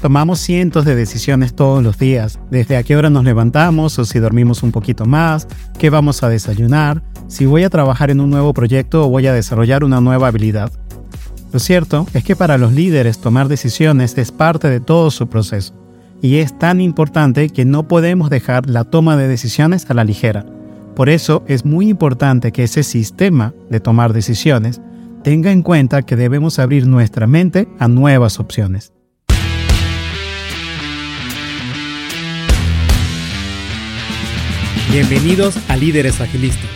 Tomamos cientos de decisiones todos los días, desde a qué hora nos levantamos o si dormimos un poquito más, qué vamos a desayunar, si voy a trabajar en un nuevo proyecto o voy a desarrollar una nueva habilidad. Lo cierto es que para los líderes tomar decisiones es parte de todo su proceso, y es tan importante que no podemos dejar la toma de decisiones a la ligera. Por eso es muy importante que ese sistema de tomar decisiones tenga en cuenta que debemos abrir nuestra mente a nuevas opciones. Bienvenidos a Líderes Agilistas.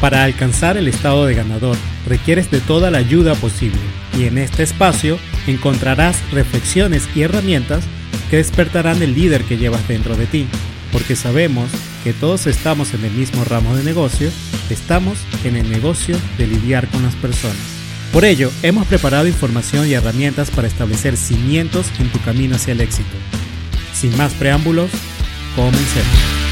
Para alcanzar el estado de ganador requieres de toda la ayuda posible y en este espacio encontrarás reflexiones y herramientas que despertarán el líder que llevas dentro de ti, porque sabemos que todos estamos en el mismo ramo de negocio, estamos en el negocio de lidiar con las personas. Por ello, hemos preparado información y herramientas para establecer cimientos en tu camino hacia el éxito. Sin más preámbulos, comencemos.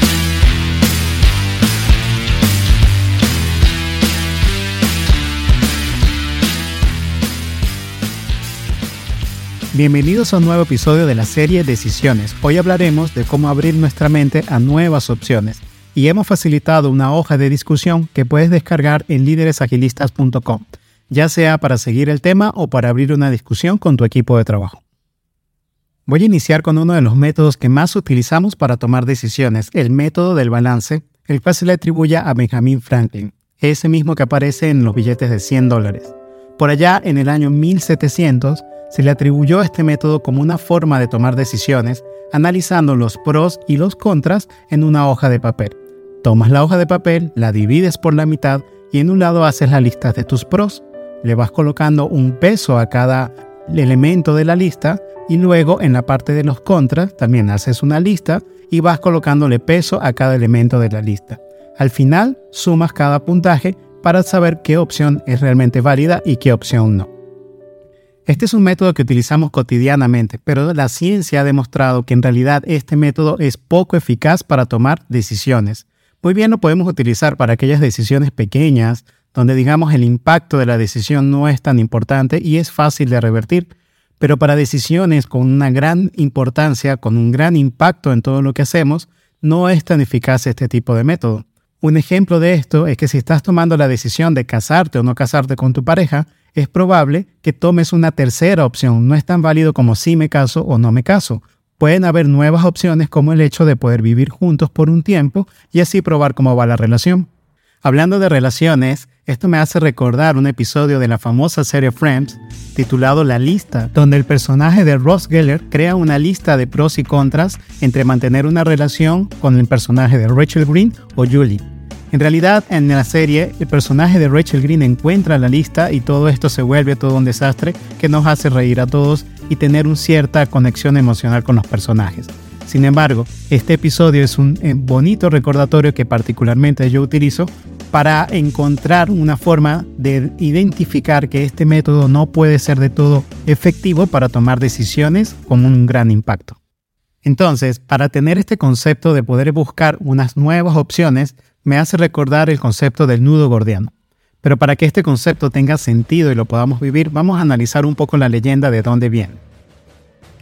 Bienvenidos a un nuevo episodio de la serie Decisiones. Hoy hablaremos de cómo abrir nuestra mente a nuevas opciones y hemos facilitado una hoja de discusión que puedes descargar en líderesagilistas.com, ya sea para seguir el tema o para abrir una discusión con tu equipo de trabajo. Voy a iniciar con uno de los métodos que más utilizamos para tomar decisiones, el método del balance, el cual se le atribuye a Benjamin Franklin, ese mismo que aparece en los billetes de 100 dólares. Por allá, en el año 1700, se le atribuyó este método como una forma de tomar decisiones, analizando los pros y los contras en una hoja de papel. Tomas la hoja de papel, la divides por la mitad y en un lado haces la lista de tus pros. Le vas colocando un peso a cada elemento de la lista y luego en la parte de los contras también haces una lista y vas colocándole peso a cada elemento de la lista. Al final sumas cada puntaje para saber qué opción es realmente válida y qué opción no. Este es un método que utilizamos cotidianamente, pero la ciencia ha demostrado que en realidad este método es poco eficaz para tomar decisiones. Muy bien lo podemos utilizar para aquellas decisiones pequeñas, donde digamos el impacto de la decisión no es tan importante y es fácil de revertir, pero para decisiones con una gran importancia, con un gran impacto en todo lo que hacemos, no es tan eficaz este tipo de método. Un ejemplo de esto es que si estás tomando la decisión de casarte o no casarte con tu pareja, es probable que tomes una tercera opción. No es tan válido como si me caso o no me caso. Pueden haber nuevas opciones como el hecho de poder vivir juntos por un tiempo y así probar cómo va la relación. Hablando de relaciones, esto me hace recordar un episodio de la famosa serie Friends titulado La lista, donde el personaje de Ross Geller crea una lista de pros y contras entre mantener una relación con el personaje de Rachel Green o Julie. En realidad, en la serie, el personaje de Rachel Green encuentra la lista y todo esto se vuelve todo un desastre que nos hace reír a todos y tener una cierta conexión emocional con los personajes. Sin embargo, este episodio es un eh, bonito recordatorio que particularmente yo utilizo para encontrar una forma de identificar que este método no puede ser de todo efectivo para tomar decisiones con un gran impacto. Entonces, para tener este concepto de poder buscar unas nuevas opciones, me hace recordar el concepto del nudo gordiano. Pero para que este concepto tenga sentido y lo podamos vivir, vamos a analizar un poco la leyenda de dónde viene.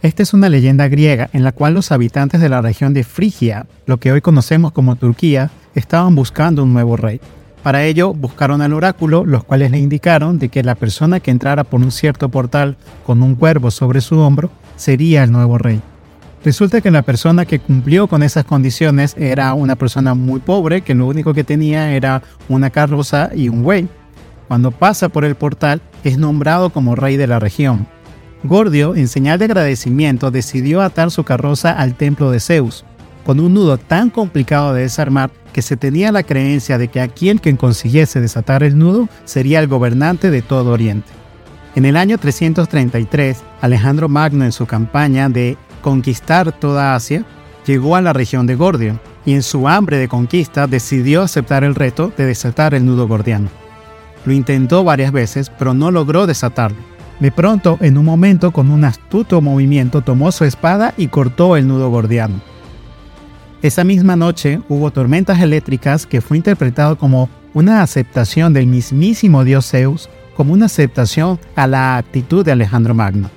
Esta es una leyenda griega en la cual los habitantes de la región de Frigia, lo que hoy conocemos como Turquía, estaban buscando un nuevo rey. Para ello buscaron al oráculo, los cuales le indicaron de que la persona que entrara por un cierto portal con un cuervo sobre su hombro sería el nuevo rey. Resulta que la persona que cumplió con esas condiciones era una persona muy pobre, que lo único que tenía era una carroza y un buey. Cuando pasa por el portal, es nombrado como rey de la región. Gordio, en señal de agradecimiento, decidió atar su carroza al templo de Zeus, con un nudo tan complicado de desarmar que se tenía la creencia de que aquel que consiguiese desatar el nudo sería el gobernante de todo Oriente. En el año 333, Alejandro Magno en su campaña de conquistar toda Asia, llegó a la región de Gordio y en su hambre de conquista decidió aceptar el reto de desatar el nudo gordiano. Lo intentó varias veces, pero no logró desatarlo. De pronto, en un momento, con un astuto movimiento, tomó su espada y cortó el nudo gordiano. Esa misma noche hubo tormentas eléctricas que fue interpretado como una aceptación del mismísimo dios Zeus, como una aceptación a la actitud de Alejandro Magno.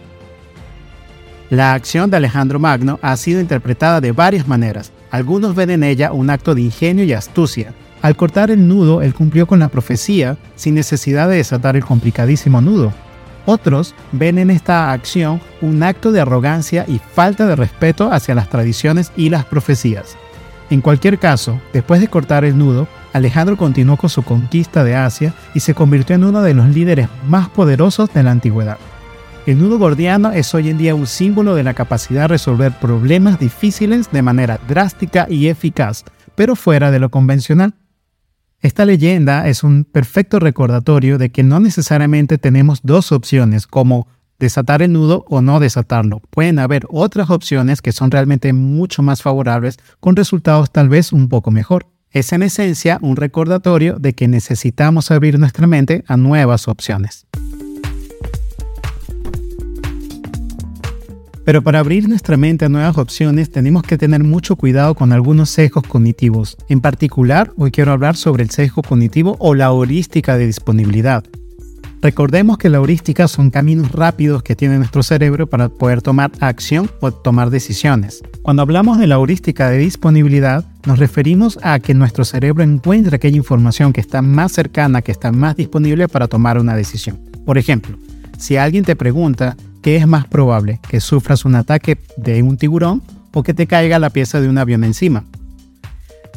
La acción de Alejandro Magno ha sido interpretada de varias maneras. Algunos ven en ella un acto de ingenio y astucia. Al cortar el nudo, él cumplió con la profecía sin necesidad de desatar el complicadísimo nudo. Otros ven en esta acción un acto de arrogancia y falta de respeto hacia las tradiciones y las profecías. En cualquier caso, después de cortar el nudo, Alejandro continuó con su conquista de Asia y se convirtió en uno de los líderes más poderosos de la antigüedad. El nudo gordiano es hoy en día un símbolo de la capacidad de resolver problemas difíciles de manera drástica y eficaz, pero fuera de lo convencional. Esta leyenda es un perfecto recordatorio de que no necesariamente tenemos dos opciones como desatar el nudo o no desatarlo. Pueden haber otras opciones que son realmente mucho más favorables con resultados tal vez un poco mejor. Es en esencia un recordatorio de que necesitamos abrir nuestra mente a nuevas opciones. Pero para abrir nuestra mente a nuevas opciones tenemos que tener mucho cuidado con algunos sesgos cognitivos. En particular, hoy quiero hablar sobre el sesgo cognitivo o la heurística de disponibilidad. Recordemos que la heurística son caminos rápidos que tiene nuestro cerebro para poder tomar acción o tomar decisiones. Cuando hablamos de la heurística de disponibilidad, nos referimos a que nuestro cerebro encuentre aquella información que está más cercana, que está más disponible para tomar una decisión. Por ejemplo, si alguien te pregunta ¿qué es más probable? ¿Que sufras un ataque de un tiburón o que te caiga la pieza de un avión encima?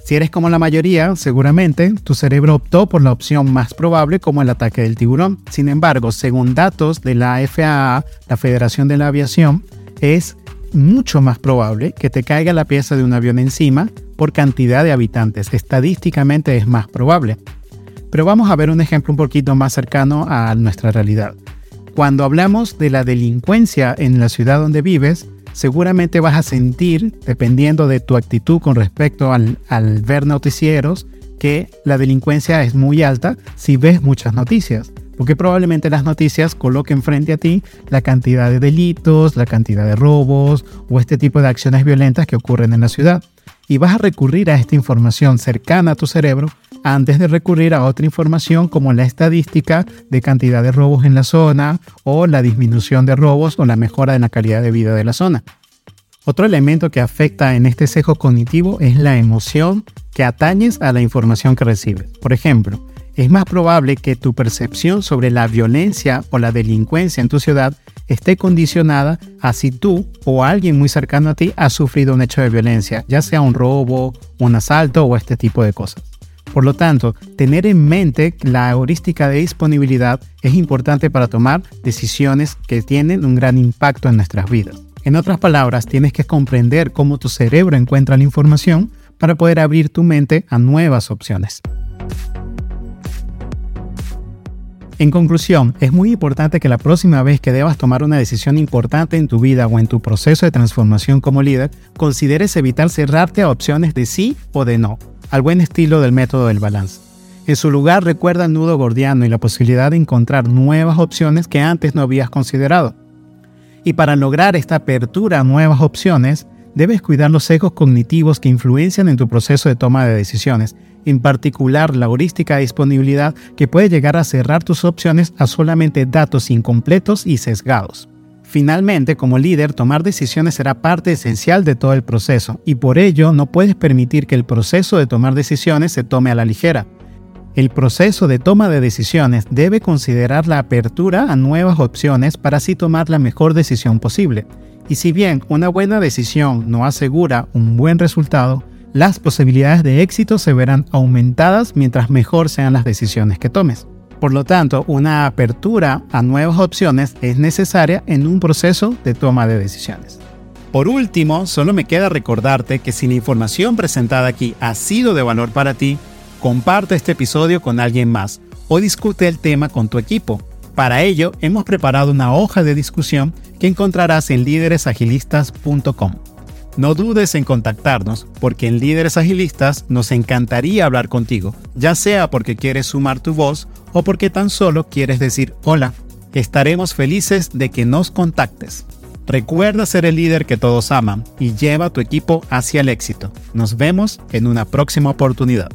Si eres como la mayoría, seguramente tu cerebro optó por la opción más probable como el ataque del tiburón. Sin embargo, según datos de la FAA, la Federación de la Aviación, es mucho más probable que te caiga la pieza de un avión encima por cantidad de habitantes. Estadísticamente es más probable. Pero vamos a ver un ejemplo un poquito más cercano a nuestra realidad. Cuando hablamos de la delincuencia en la ciudad donde vives, seguramente vas a sentir, dependiendo de tu actitud con respecto al, ver noticieros, que la delincuencia es muy alta si ves muchas noticias. Porque probablemente las noticias coloquen frente a ti la cantidad de delitos, la cantidad de robos o este tipo de acciones violentas que ocurren en la ciudad. Y vas a recurrir a esta información cercana a tu cerebro antes de recurrir a otra información como la estadística de cantidad de robos en la zona o la disminución de robos o la mejora en la calidad de vida de la zona. Otro elemento que afecta en este sesgo cognitivo es la emoción que atañes a la información que recibes. Por ejemplo, es más probable que tu percepción sobre la violencia o la delincuencia en tu ciudad esté condicionada a si tú o alguien muy cercano a ti ha sufrido un hecho de violencia, ya sea un robo, un asalto o este tipo de cosas. Por lo tanto, tener en mente la heurística de disponibilidad es importante para tomar decisiones que tienen un gran impacto en nuestras vidas. En otras palabras, tienes que comprender cómo tu cerebro encuentra la información para poder abrir tu mente a nuevas opciones. En conclusión, es muy importante que la próxima vez que debas tomar una decisión importante en tu vida o en tu proceso de transformación como líder, consideres evitar cerrarte a opciones de sí o de no al buen estilo del método del balance. En su lugar recuerda el nudo gordiano y la posibilidad de encontrar nuevas opciones que antes no habías considerado. Y para lograr esta apertura a nuevas opciones, debes cuidar los sesgos cognitivos que influencian en tu proceso de toma de decisiones, en particular la heurística de disponibilidad que puede llegar a cerrar tus opciones a solamente datos incompletos y sesgados. Finalmente, como líder, tomar decisiones será parte esencial de todo el proceso y por ello no puedes permitir que el proceso de tomar decisiones se tome a la ligera. El proceso de toma de decisiones debe considerar la apertura a nuevas opciones para así tomar la mejor decisión posible. Y si bien una buena decisión no asegura un buen resultado, las posibilidades de éxito se verán aumentadas mientras mejor sean las decisiones que tomes. Por lo tanto, una apertura a nuevas opciones es necesaria en un proceso de toma de decisiones. Por último, solo me queda recordarte que si la información presentada aquí ha sido de valor para ti, comparte este episodio con alguien más o discute el tema con tu equipo. Para ello, hemos preparado una hoja de discusión que encontrarás en líderesagilistas.com. No dudes en contactarnos porque en Líderes Agilistas nos encantaría hablar contigo, ya sea porque quieres sumar tu voz o porque tan solo quieres decir hola. Estaremos felices de que nos contactes. Recuerda ser el líder que todos aman y lleva a tu equipo hacia el éxito. Nos vemos en una próxima oportunidad.